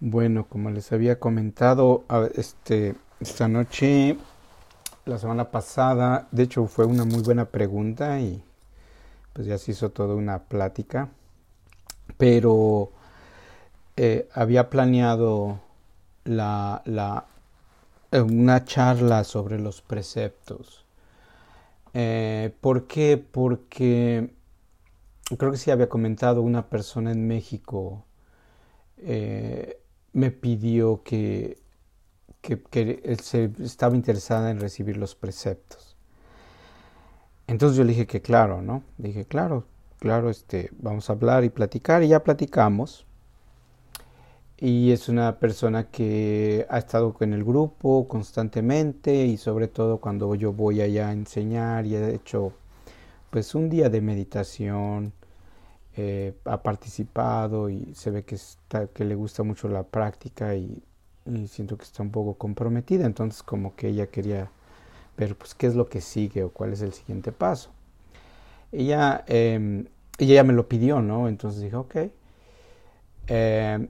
Bueno, como les había comentado, este, esta noche, la semana pasada, de hecho fue una muy buena pregunta y pues ya se hizo toda una plática, pero eh, había planeado la, la, eh, una charla sobre los preceptos. Eh, ¿Por qué? Porque creo que sí había comentado una persona en México me pidió que, que, se estaba interesada en recibir los preceptos. Entonces yo le dije que claro, ¿no? Dije, claro, claro, este, vamos a hablar y platicar, y ya platicamos. Y es una persona que ha estado con el grupo constantemente y sobre todo cuando yo voy allá a enseñar y he hecho pues un día de meditación, eh, ha participado y se ve que, está, que le gusta mucho la práctica y, siento que está un poco comprometida. Entonces como que ella quería ver pues qué es lo que sigue o cuál es el siguiente paso. Ella, eh, ella ya me lo pidió, ¿no? Entonces dije, ok. Eh,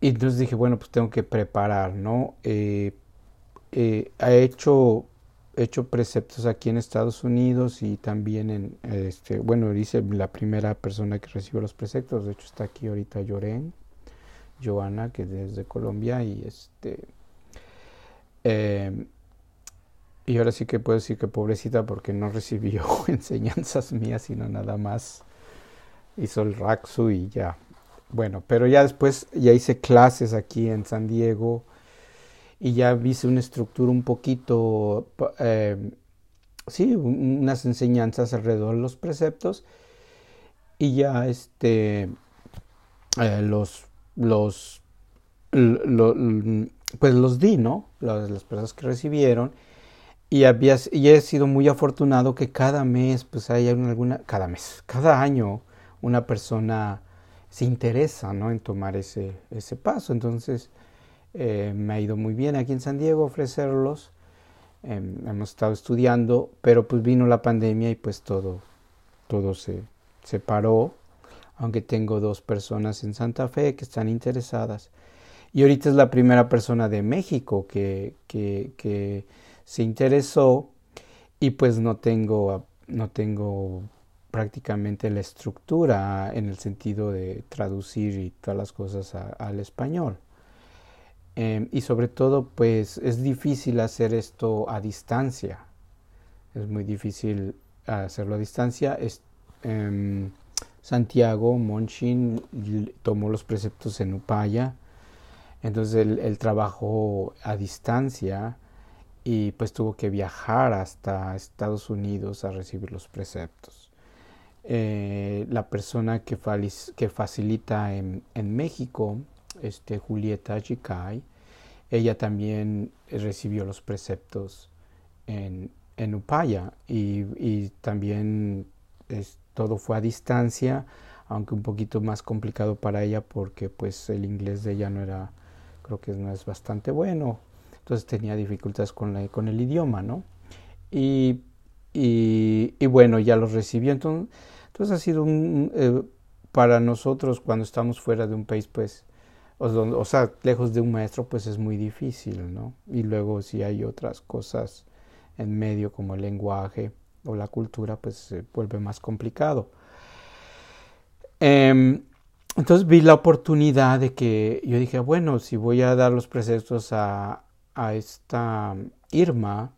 y entonces dije, bueno, pues tengo que preparar, ¿no? Eh, ha hecho hecho preceptos aquí en Estados Unidos y también en, este, bueno, dice la primera persona que recibió los preceptos, de hecho está aquí ahorita Lloren, Joana, que es desde Colombia y este, em, y ahora sí que puedo decir que pobrecita porque no recibió enseñanzas mías, sino nada más hizo el Raxu y ya. Bueno, pero ya después ya hice clases aquí en San Diego, y ya viste una estructura un poquito, eh, sí, unas enseñanzas alrededor de los preceptos y ya este, eh, los, los, pues los di, ¿no? Las, las, personas que recibieron y, había, y he sido muy afortunado que cada mes, pues hay alguna, cada mes, cada año una persona se interesa, ¿no? En tomar ese, ese paso. Entonces, eh, me ha ido muy bien aquí en San Diego ofrecerlos. Em, hemos estado estudiando, pero pues vino la pandemia y pues todo, todo se, se paró. Aunque tengo dos personas en Santa Fe que están interesadas. Y ahorita es la primera persona de México que, que, se interesó y pues no tengo, no tengo prácticamente la estructura en el sentido de traducir y todas las cosas al español. Em, y sobre todo, pues es difícil hacer esto a distancia. Es muy difícil hacerlo a distancia. Es, em, Santiago Monchin tomó los preceptos en Upaya. Entonces él, trabajó a distancia y pues tuvo que viajar hasta Estados Unidos a recibir los preceptos. Eh, la persona que, que facilita en, en México este, Julieta Jikai, ella también recibió los preceptos en, en Upaya y, también todo fue a distancia, aunque un poquito más complicado para ella porque pues el inglés de ella no era, creo que no es bastante bueno, entonces tenía dificultades con, la, con el idioma, ¿no? Y, y, bueno, ya los recibió, entonces, entonces ha sido un, eh, para nosotros cuando estamos fuera de un país, pues o, sea, lejos de un maestro, pues es muy difícil, ¿no? Y luego si hay otras cosas en medio como el lenguaje o la cultura, pues se vuelve más complicado. Em, entonces vi la oportunidad de que yo dije, bueno, si voy a dar los preceptos a, a esta Irma,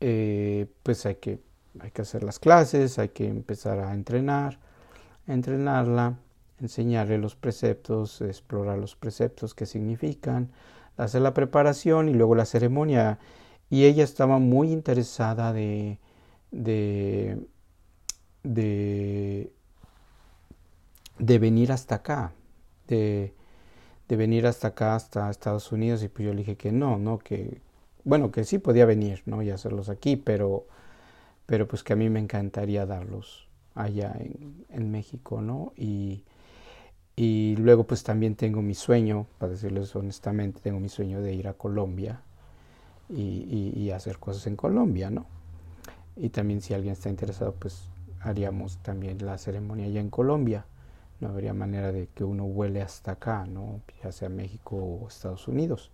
eh, pues hay que, hay que hacer las clases, hay que empezar a entrenar, entrenarla enseñarle los preceptos, explorar los preceptos que significan, hacer la preparación y luego la ceremonia. Y ella estaba muy interesada de, de, de, venir hasta acá, de, de venir hasta acá, hasta Estados Unidos, y pues yo le dije que no, no, que, bueno, que sí podía venir, ¿no? Y hacerlos aquí, pero, pero pues que a mí me encantaría darlos allá en, en México, ¿no? Y, y luego pues también tengo mi sueño, para decirles honestamente, tengo mi sueño de ir a Colombia y, hacer cosas en Colombia, ¿no? Y también si alguien está interesado, pues haríamos también la ceremonia allá en Colombia. no habría manera de que uno vuele hasta acá, ¿no? ya sea México o Estados Unidos.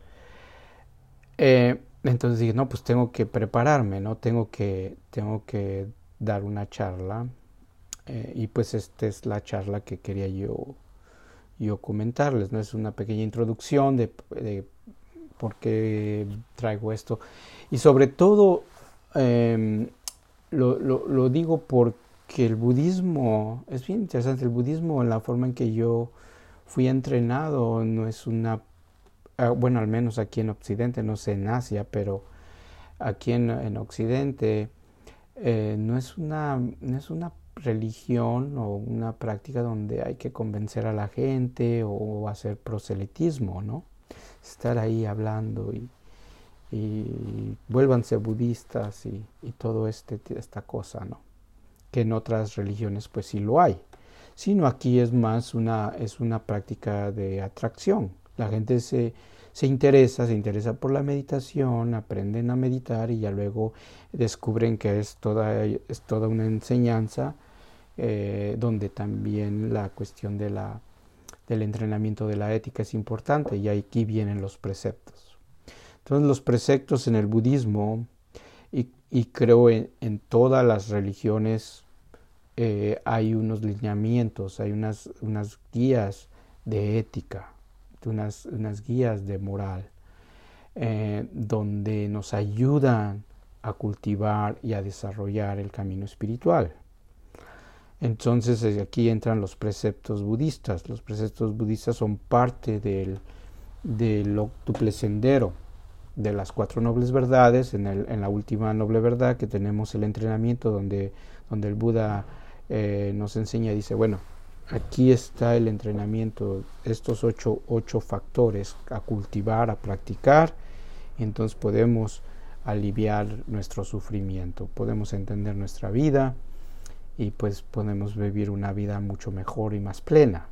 Eh, entonces dije, no, pues tengo que prepararme, ¿no? Tengo que, tengo que dar una charla. Eh, y pues esta es la charla que quería yo, yo comentarles, ¿no? Es una pequeña introducción de, por qué traigo esto. Y sobre todo, em, lo, lo, digo porque el budismo, es bien interesante, el budismo en la forma en que yo fui entrenado no es una Ah, bueno, al menos aquí en Occidente, no sé en Asia, pero aquí en, Occidente eh, no, es una, no es una religión o una práctica donde hay que convencer a la gente o hacer proselitismo, ¿no? Estar ahí hablando y, y vuélvanse budistas y, y, todo este, esta cosa, ¿no? Que en otras religiones pues sí lo hay. Sino aquí es más una, es una práctica de atracción. La gente se, se interesa, se interesa por la meditación, aprenden a meditar y ya luego descubren que es toda, es toda una enseñanza eh, donde también la cuestión de la, del entrenamiento de la ética es importante y aquí vienen los preceptos. Entonces los preceptos en el budismo y, creo en, todas las religiones eh, hay unos lineamientos, hay unas, unas guías de ética unas, unas guías de moral eh, donde nos ayudan a cultivar y a desarrollar el camino espiritual. Entonces aquí entran los preceptos budistas. Los preceptos budistas son parte del, del octuple sendero de las cuatro nobles verdades. En, el, en, la última noble verdad que tenemos el entrenamiento donde, donde el Buda eh, nos enseña, dice, bueno, aquí está el entrenamiento, estos ocho, ocho factores a cultivar, a practicar, entonces podemos aliviar nuestro sufrimiento, podemos entender nuestra vida y pues podemos vivir una vida mucho mejor y más plena.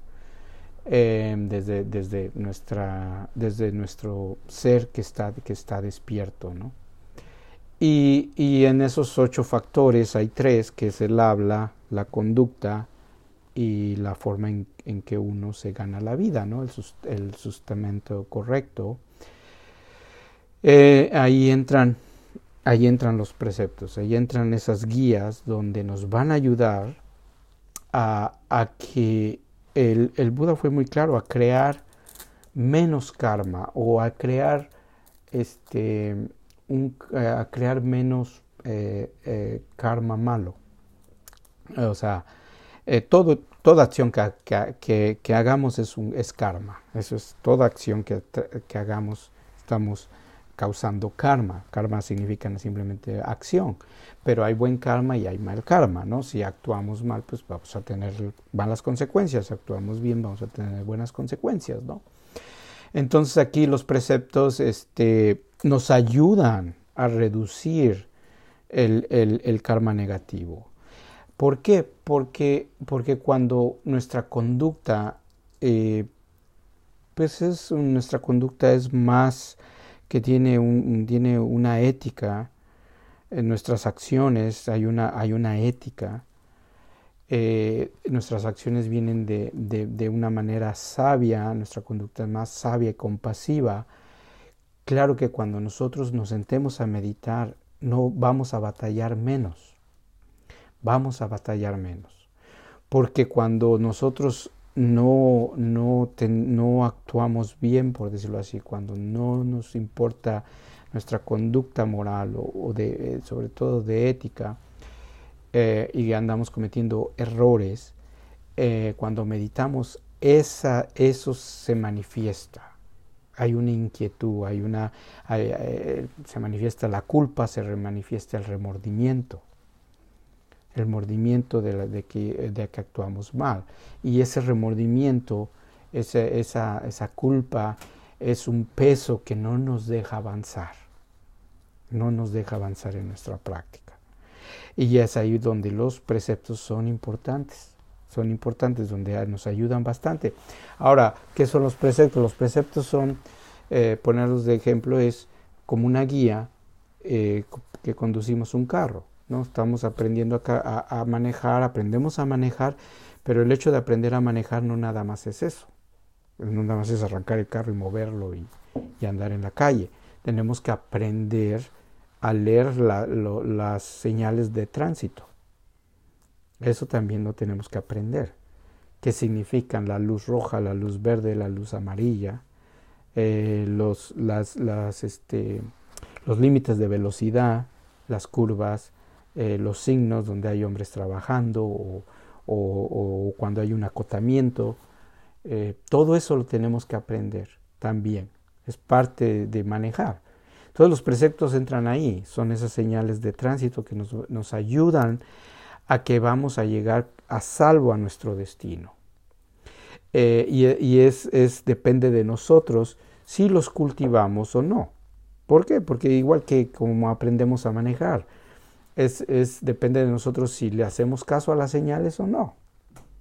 Em, desde, desde, nuestra, desde nuestro ser que está, que está despierto. ¿no? Y, y en esos ocho factores hay tres, que es el habla, la conducta, y la forma en, que uno se gana la vida, ¿no? el, el sustento correcto. Eh, ahí entran ahí entran los preceptos, ahí entran esas guías donde nos van a ayudar a, a que el, el, Buda fue muy claro, a crear menos karma o a crear este un, a crear menos eh, eh, karma malo. O sea, eh, todo, toda acción que, que, hagamos es, un, es karma. Eso es toda acción que, que hagamos, estamos causando karma. Karma significa simplemente acción, pero hay buen karma y hay mal karma, ¿no? Si actuamos mal, pues vamos a tener malas consecuencias, si actuamos bien, vamos a tener buenas consecuencias, ¿no? Entonces aquí los preceptos este, nos ayudan a reducir el, el, karma negativo. ¿Por qué? Porque, porque cuando nuestra conducta, eh, pues es, nuestra conducta es más que tiene, un, tiene una ética, en nuestras acciones hay una, hay una ética, eh, nuestras acciones vienen de, de, de, una manera sabia, nuestra conducta es más sabia y compasiva. Claro que cuando nosotros nos sentemos a meditar, no vamos a batallar menos vamos a batallar menos. Porque cuando nosotros no, no, no actuamos bien, por decirlo así, cuando no nos importa nuestra conducta moral o, de, eh, sobre todo de ética, eh, y andamos cometiendo errores, eh, cuando meditamos, esa, eso se manifiesta. Hay una inquietud, hay una, se manifiesta la culpa, se manifiesta el remordimiento el mordimiento de, de, que, de que actuamos mal. Y ese remordimiento, esa culpa, es un peso que no nos deja avanzar, no nos deja avanzar en nuestra práctica. Y es ahí donde los preceptos son importantes, son importantes, donde nos ayudan bastante. Ahora, ¿qué son los preceptos? Los preceptos son, eh, ponerlos de ejemplo, es como una guía eh, que conducimos un carro. ¿No? Estamos aprendiendo a, a, manejar, aprendemos a manejar, Pero el hecho de aprender a manejar no nada más es eso. No nada más es arrancar el carro y moverlo y, andar en la calle. Tenemos que aprender a leer las señales de tránsito. Eso también lo tenemos que aprender. ¿Qué significan la luz roja, la luz verde, la luz amarilla? Eh, los, las, este, los límites de velocidad, las curvas, eh, los signos donde hay hombres trabajando o, cuando hay un acotamiento. Eh, todo eso lo tenemos que aprender también. Es parte de manejar. Todos los preceptos entran ahí, son esas señales de tránsito que nos, nos ayudan a que vamos a llegar a salvo a nuestro destino. Eh, y, y es, es, depende de nosotros si los cultivamos o no. ¿Por qué? Porque igual que como aprendemos a manejar, es, depende de nosotros si le hacemos caso a las señales o no.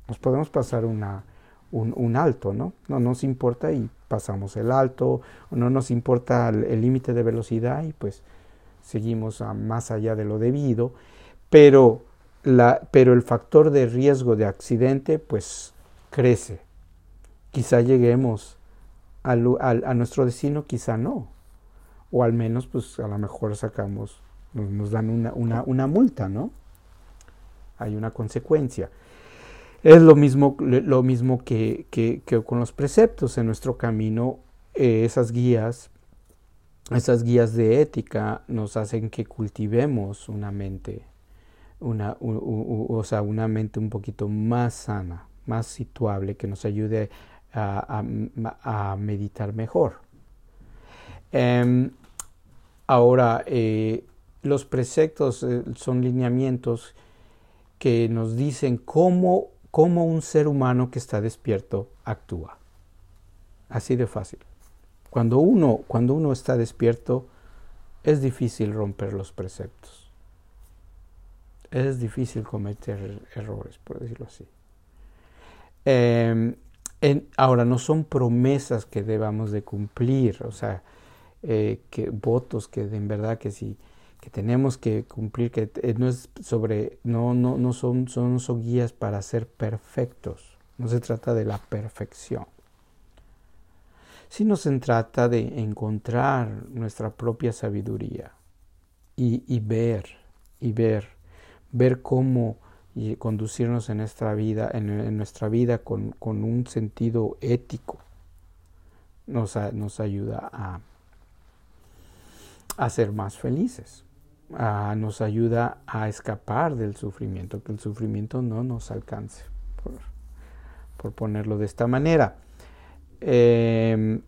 Nos podemos pasar una, un, alto, ¿no? No nos importa y pasamos el alto, no nos importa el límite de velocidad y pues seguimos más allá de lo debido, pero, la, pero el factor de riesgo de accidente pues crece. Quizá lleguemos al, a nuestro destino, quizá no, o al menos pues a lo mejor sacamos nos, dan una, una, una, multa, ¿no? Hay una consecuencia. Es lo mismo, lo mismo que, que, con los preceptos en nuestro camino, eh, esas guías, esas guías de ética nos hacen que cultivemos una mente, una, o sea, una mente un poquito más sana, más situable, que nos ayude a, a, meditar mejor. Em, ahora, eh, los preceptos eh, son lineamientos que nos dicen cómo, cómo un ser humano que está despierto actúa. Así de fácil. Cuando uno, cuando uno está despierto, es difícil romper los preceptos. Es difícil cometer errores, por decirlo así. Em, ahora, no son promesas que debamos de cumplir, o sea, eh, votos que en verdad que si que tenemos que cumplir, que eh, no es sobre, no, no, no son, son, son guías para ser perfectos, no se trata de la perfección, sino se trata de encontrar nuestra propia sabiduría y, y ver, y ver, ver cómo conducirnos en nuestra vida, en, nuestra vida con, con, un sentido ético, nos, nos ayuda a, a ser más felices nos ayuda a escapar del sufrimiento, que el sufrimiento no nos alcance, por, ponerlo de esta manera. Em,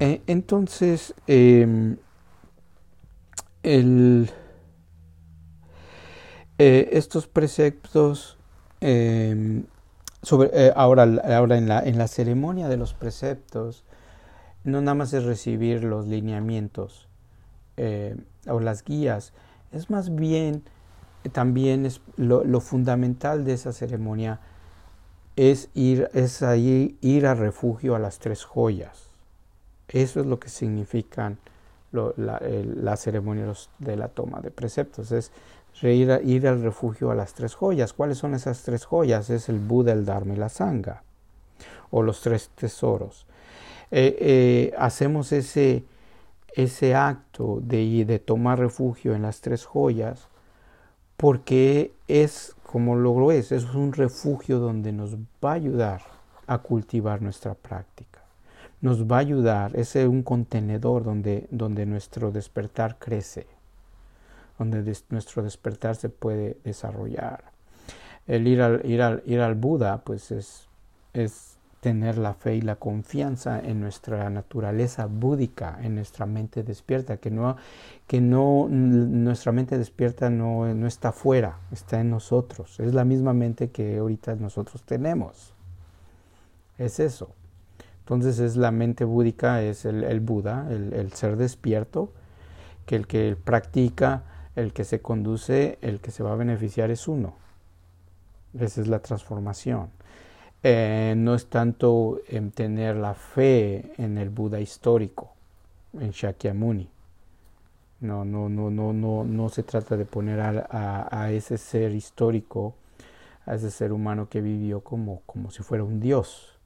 e, entonces, em, el, eh, estos preceptos, em, sobre, eh, ahora, ahora en, la, en la ceremonia de los preceptos, no nada más es recibir los lineamientos, o las guías, es más bien también es lo, fundamental de esa ceremonia es ir, es ahí, ir al refugio a las tres joyas. Eso es lo que significan la, la, ceremonia de la toma de preceptos. Es ir, ir, al refugio a las tres joyas. ¿Cuáles son esas tres joyas? Es el Buda, el Dharma y la Sangha. O los tres tesoros. Eh, eh, hacemos ese, ese acto de, de tomar refugio en las tres joyas, porque es, como lo es, es un refugio donde nos va a ayudar a cultivar nuestra práctica. Nos va a ayudar, es un contenedor donde, donde nuestro despertar crece, donde nuestro despertar se puede desarrollar. El ir al, ir al, ir al Buda, pues es, es tener la fe y la confianza en nuestra naturaleza búdica, en nuestra mente despierta, que no, que no nuestra mente despierta no, no está fuera, está en nosotros. Es la misma mente que ahorita nosotros tenemos. Es eso. Entonces es la mente búdica, es el, Buda, el, el ser despierto, que el que practica, el que se conduce, el que se va a beneficiar es uno. Esa es la transformación. Eh, no es tanto en tener la fe en el Buda histórico, en Shakyamuni. No, no, no, no, no, no se trata de poner a, ese ser histórico, a ese ser humano que vivió como, como si fuera un dios.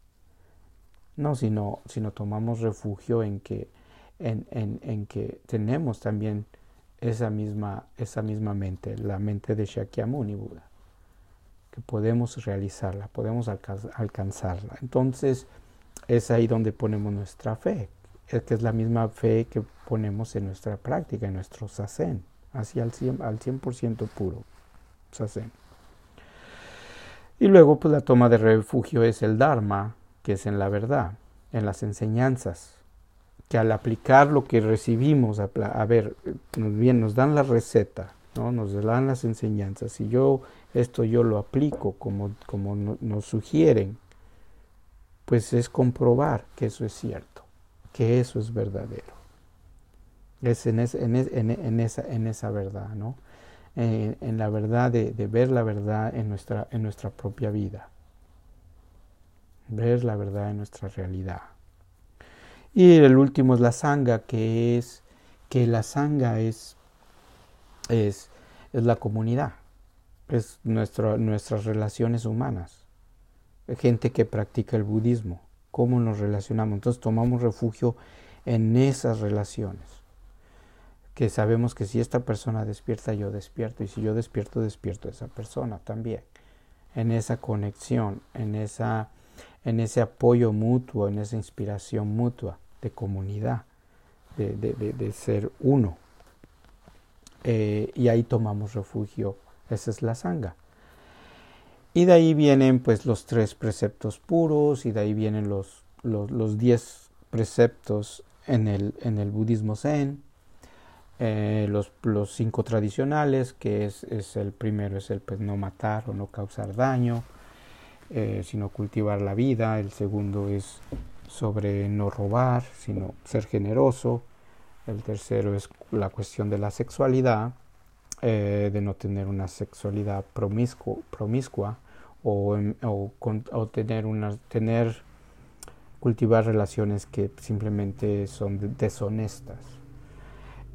No, sino, sino tomamos refugio en que, en, en que tenemos también esa misma, esa misma mente, la mente de Shakyamuni Buda, podemos realizarla, podemos alcanzarla. Entonces es ahí donde ponemos nuestra fe, que es la misma fe que ponemos en nuestra práctica, en nuestro sasen, así al 100%, al 100 puro sasen. Y luego pues la toma de refugio es el Dharma, que es en la verdad, en las enseñanzas, que al aplicar lo que recibimos, a, ver, nos, bien, nos dan la receta, ¿no? nos dan las enseñanzas, y yo esto yo lo aplico como, como nos sugieren, pues es comprobar que eso es cierto, que eso es verdadero. Es en, en, en, esa, en esa verdad, ¿no? en, la verdad, de, ver la verdad en nuestra, en nuestra propia vida. Ver la verdad en nuestra realidad. Y el último es la sanga, que es que la sanga es, es, es la comunidad, es nuestra, nuestras relaciones humanas. Gente que practica el budismo, cómo nos relacionamos. Entonces tomamos refugio en esas relaciones que sabemos que si esta persona despierta, yo despierto, y si yo despierto, despierto a esa persona también, en esa conexión, en, esa, en ese apoyo mutuo, en esa inspiración mutua de comunidad, de, de, ser uno. Eh, y ahí tomamos refugio, esa es la sanga. Y de ahí vienen pues los tres preceptos puros, y de ahí vienen los, los, los diez preceptos en el, en el budismo zen, eh, los, los, cinco tradicionales, que es, es, el primero es el pues, no matar o no causar daño, eh, sino cultivar la vida. El segundo es sobre no robar, sino ser generoso. El tercero es la cuestión de la sexualidad, eh, de no tener una sexualidad promiscua o, tener una tener cultivar relaciones que simplemente son deshonestas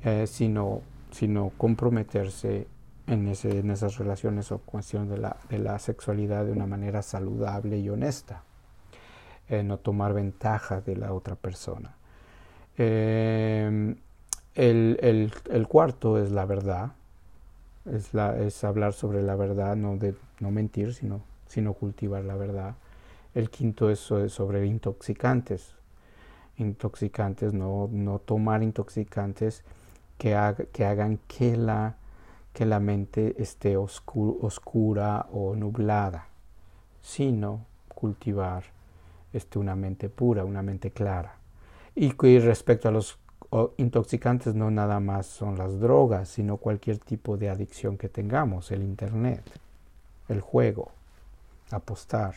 eh, sino, comprometerse en, esas relaciones o cuestión de la, de la sexualidad de una manera saludable y honesta, eh, no tomar ventaja de la otra persona. Eh, el, cuarto es la verdad, es, la, es hablar sobre la verdad, no, mentir, sino, cultivar la verdad. El quinto es sobre intoxicantes, intoxicantes, no, tomar intoxicantes que, hagan que la, que la mente esté oscura o nublada, sino cultivar este, una mente pura, una mente clara. Y, respecto a los intoxicantes, no nada más son las drogas, sino cualquier tipo de adicción que tengamos, el Internet, el juego, apostar.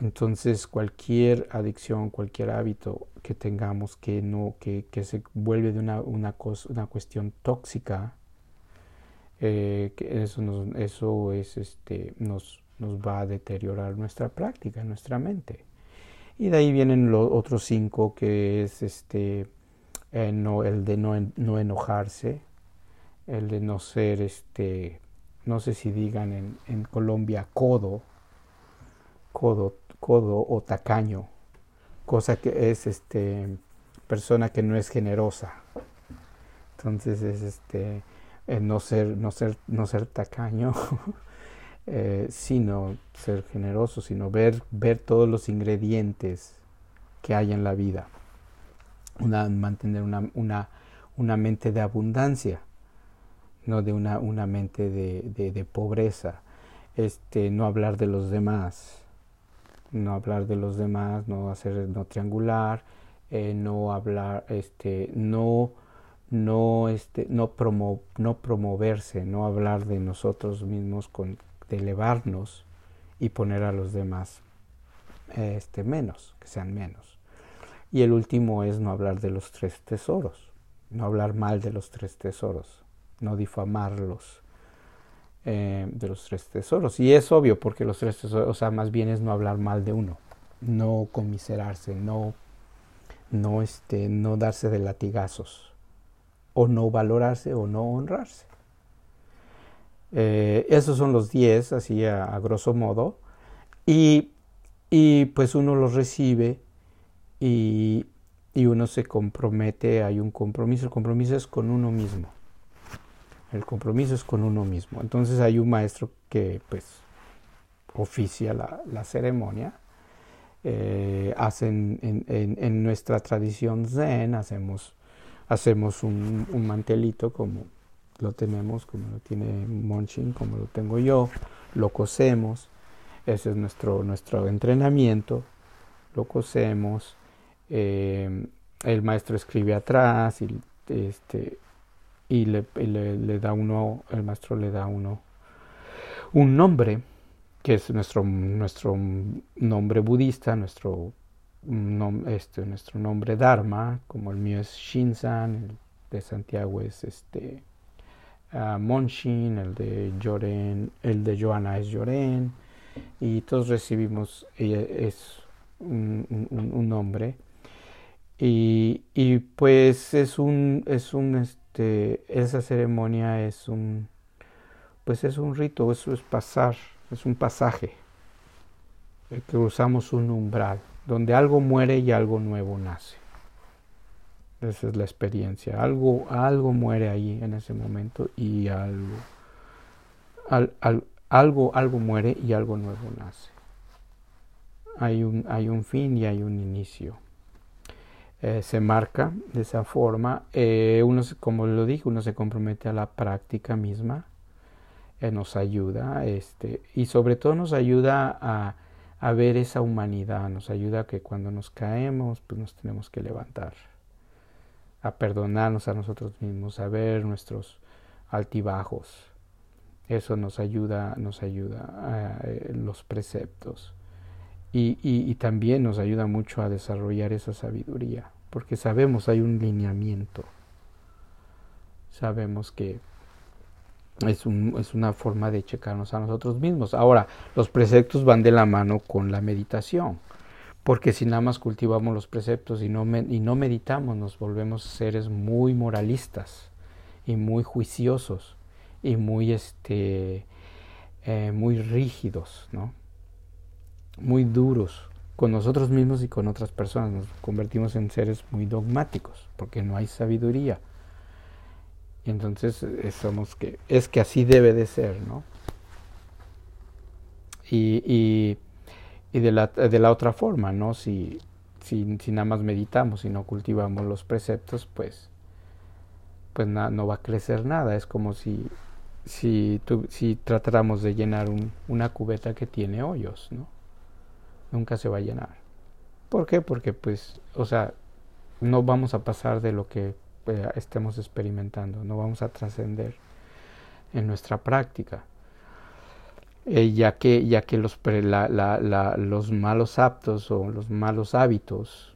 Entonces cualquier adicción, cualquier hábito que tengamos que no, que, que se vuelve de una, una, cosa, una cuestión tóxica, eh, eso, nos, eso es, este, nos, nos va a deteriorar nuestra práctica, nuestra mente. Y de ahí vienen los otros cinco, que es este, eh, no, el de no, no, enojarse, el de no ser, este, no sé si digan en, en Colombia, codo, codo codo o tacaño, cosa que es este persona que no es generosa. Entonces es este no ser no ser no ser tacaño, eh, sino ser generoso, sino ver ver todos los ingredientes que hay en la vida. Una, mantener una, una, una mente de abundancia, no de una, una mente de, de, pobreza. Este, no hablar de los demás, no hablar de los demás, no hacer, no triangular, eh, no hablar, este, no, no, este, no, promo, no promoverse, no hablar de nosotros mismos, con, de elevarnos y poner a los demás este, menos, que sean menos. Y el último es no hablar de los tres tesoros, no hablar mal de los tres tesoros, no difamarlos, eh, de los tres tesoros. Y es obvio porque los tres tesoros, o sea, más bien es no hablar mal de uno, no comiserarse, no, no, este, no darse de latigazos, o no valorarse o no honrarse. Eh, esos son los 10, así a, grosso modo. Y, y, pues uno los recibe y, y uno se compromete, hay un compromiso, el compromiso es con uno mismo. El compromiso es con uno mismo. Entonces hay un maestro que pues oficia la, ceremonia. Eh, hacen en, nuestra tradición zen, hacemos, hacemos un, mantelito como lo tenemos, como lo tiene Monchin, como lo tengo yo, lo cosemos, ese es nuestro, nuestro entrenamiento, lo cosemos, eh, el maestro escribe atrás y, este, y, le, da uno, el maestro le da uno un nombre, que es nuestro, nuestro nombre budista, nuestro, este, nuestro nombre Dharma, como el mío es Shinsan, el de Santiago es este uh, Monshin, el de Joren, el de Joana es Joren, y todos recibimos es un, un nombre y, y pues es un, es un, este, esa ceremonia es un, pues es un rito, eso es pasar, es un pasaje. Cruzamos un umbral, donde algo muere y algo nuevo nace. Esa es la experiencia. Algo, algo muere ahí en ese momento y algo, algo, algo muere y algo nuevo nace. Hay un, hay un fin y hay un inicio. Eh, se marca de esa forma. Eh, uno, como lo dije, uno se compromete a la práctica misma, eh, nos ayuda, este, y sobre todo nos ayuda a, a, ver esa humanidad, nos ayuda a que cuando nos caemos, pues nos tenemos que levantar, a perdonarnos a nosotros mismos, a ver nuestros altibajos. Eso nos ayuda, nos ayuda a, los preceptos. Y, también nos ayuda mucho a desarrollar esa sabiduría, porque sabemos hay un lineamiento, sabemos que es, un, es una forma de checarnos a nosotros mismos. Ahora, los preceptos van de la mano con la meditación, porque si nada más cultivamos los preceptos y no, y no meditamos, nos volvemos seres muy moralistas y muy juiciosos y muy, este, eh, muy rígidos, ¿no? muy duros con nosotros mismos y con otras personas. Nos convertimos en seres muy dogmáticos porque no hay sabiduría. Y entonces eh, somos que es que así debe de ser, ¿no? Y, y, y de, la, de, la, otra forma, ¿no? Si, si, si, nada más meditamos y no cultivamos los preceptos, pues, pues no va a crecer nada. Es como si, si, si tratáramos de llenar un, una cubeta que tiene hoyos, ¿no? nunca se va a llenar. ¿Por qué? Porque pues, o sea, no vamos a pasar de lo que eh, estemos experimentando, no vamos a trascender en nuestra práctica. Eh, ya que, ya que los, los malos aptos o los malos hábitos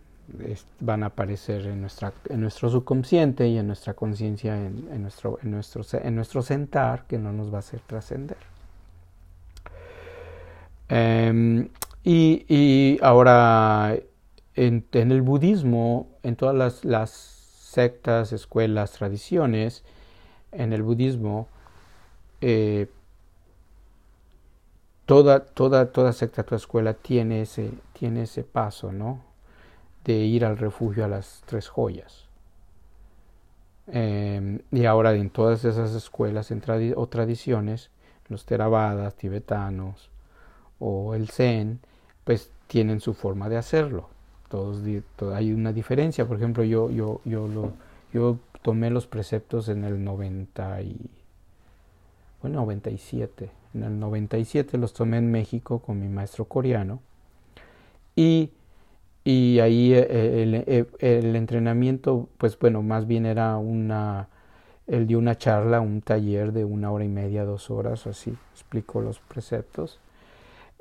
van a aparecer en, nuestra, en nuestro subconsciente y en nuestra conciencia, en, nuestro, en, nuestro, en nuestro sentar, que no nos va a hacer trascender. Em, y, ahora, en, el budismo, en todas las, sectas, escuelas, tradiciones, en el budismo, eh, toda, toda, toda secta, toda escuela tiene ese, tiene ese paso, ¿no? De ir al refugio a las tres joyas. Em, y ahora en todas esas escuelas o tradiciones, los teravadas, tibetanos o el zen, pues tienen su forma de hacerlo. Todos, hay una diferencia. Por ejemplo, yo, yo, yo, lo, yo tomé los preceptos en el 90 y, bueno, 97. En el 97 los tomé en México con mi maestro coreano. Y, y ahí eh, eh, el, el, entrenamiento, pues bueno, más bien era una, él dio una charla, un taller de una hora y media, dos horas, así, explicó los preceptos.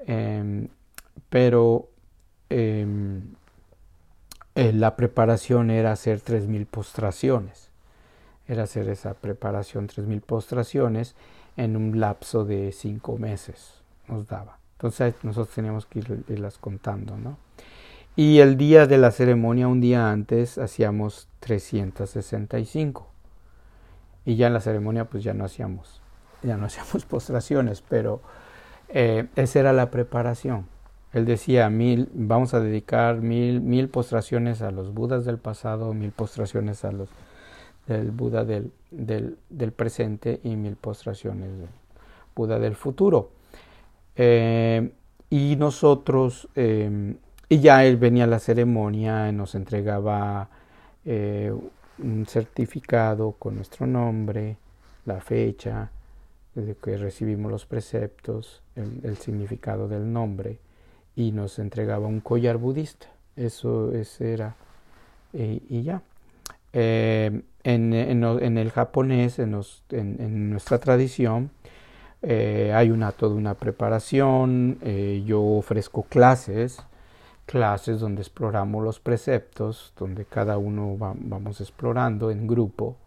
Eh, pero em, eh, la preparación era hacer 3.000 postraciones, era hacer esa preparación 3.000 postraciones en un lapso de 5 meses, nos daba. Entonces nosotros teníamos que irlas contando, ¿no? Y el día de la ceremonia, un día antes, hacíamos 365. Y ya en la ceremonia, pues ya no hacíamos ya no hacíamos postraciones, pero eh, esa era la preparación. Él decía, mil, vamos a dedicar mil, mil postraciones a los budas del pasado, mil postraciones a los del Buda del, del, del presente y mil postraciones del Buda del futuro. Eh, y nosotros, eh, y ya él venía a la ceremonia, nos entregaba eh, un certificado con nuestro nombre, la fecha, desde que recibimos los preceptos, el, significado del nombre, y nos entregaba un collar budista. Eso, era, y ya. En, en, el japonés, en, nuestra tradición, eh, hay una, toda una preparación, eh, yo ofrezco clases, clases donde exploramos los preceptos, donde cada uno vamos explorando en grupo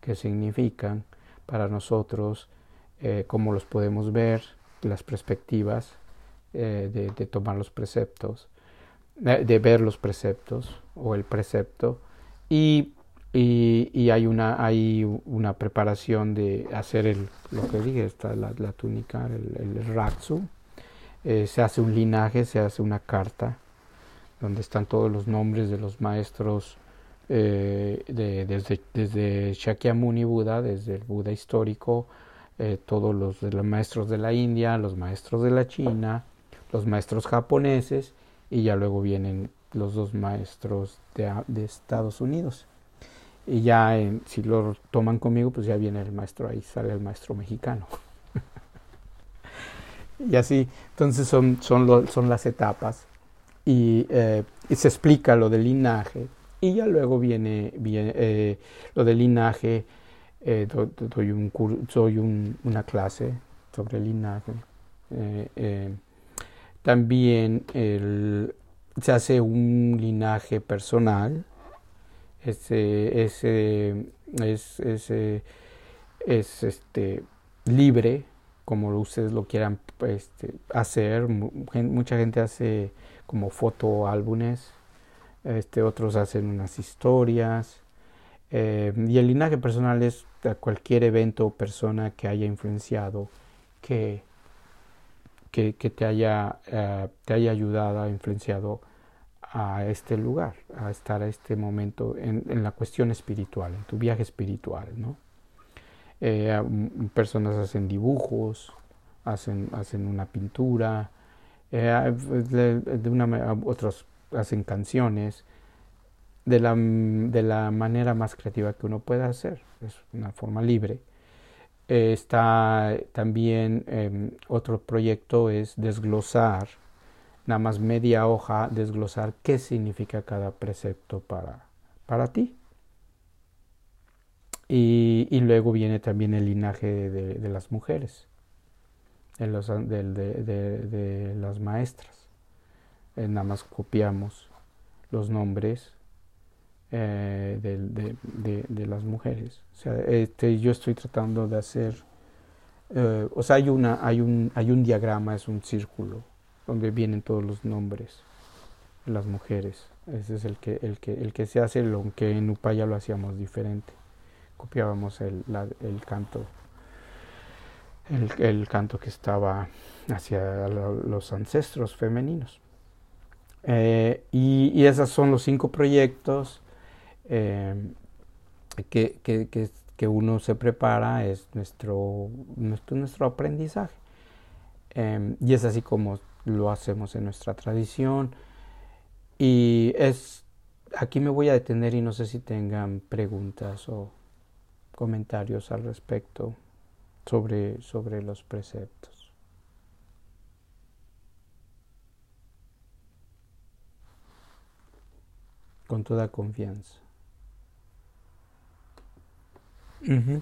qué significan para nosotros, eh, cómo los podemos ver, las perspectivas de, de, tomar los preceptos, de ver los preceptos o el precepto. Y y, y, hay una hay una preparación de hacer el lo que dije está la, la túnica el, el ratsu. Eh, se hace un linaje se hace una carta donde están todos los nombres de los maestros eh, de, desde, desde Shakyamuni Buda desde el Buda histórico eh, todos los, los maestros de la India los maestros de la China los maestros japoneses y ya luego vienen los dos maestros de, de Estados Unidos y ya si lo toman conmigo, pues ya viene el maestro, ahí sale el maestro mexicano. y así, entonces son, son, son las etapas. Y, eh, y, se explica lo del linaje. Y ya luego viene, eh, lo del linaje. Eh, doy, un, doy un, una clase sobre el linaje. también el, se hace un linaje personal ese, ese, es, ese, es este, libre, como ustedes lo quieran este, hacer. Mucha gente hace como fotoálbumes, este, otros hacen unas historias. Eh, y el linaje personal es cualquier evento o persona que haya influenciado, que, que, que te, haya, uh, te haya ayudado, influenciado a este lugar, a estar a este momento en, en la cuestión espiritual, en tu viaje espiritual, ¿no? Eh, personas hacen dibujos, hacen, hacen una pintura, eh, de una, otros hacen canciones, de la, de la manera más creativa que uno pueda hacer, es una forma libre. Eh, está también em, otro proyecto es desglosar nada más media hoja desglosar qué significa cada precepto para, para ti. Y, y, luego viene también el linaje de, las mujeres, de, los, de, de las maestras. Eh, nada más copiamos los nombres eh, de, las mujeres. O sea, este, yo estoy tratando de hacer, eh, o sea, hay, una, hay, un, hay un diagrama, es un círculo donde vienen todos los nombres las mujeres. Ese es el que, el que, el que se hace, aunque en Upaya lo hacíamos diferente. Copiábamos el, el canto, el, el, canto que estaba hacia los ancestros femeninos. Eh, y, y, esos son los cinco proyectos eh, que, que, que, que, uno se prepara, es nuestro, nuestro, nuestro aprendizaje. Eh, y es así como lo hacemos en nuestra tradición. Y es, aquí me voy a detener y no sé si tengan preguntas o comentarios al respecto sobre, sobre los preceptos. Con toda confianza. Uh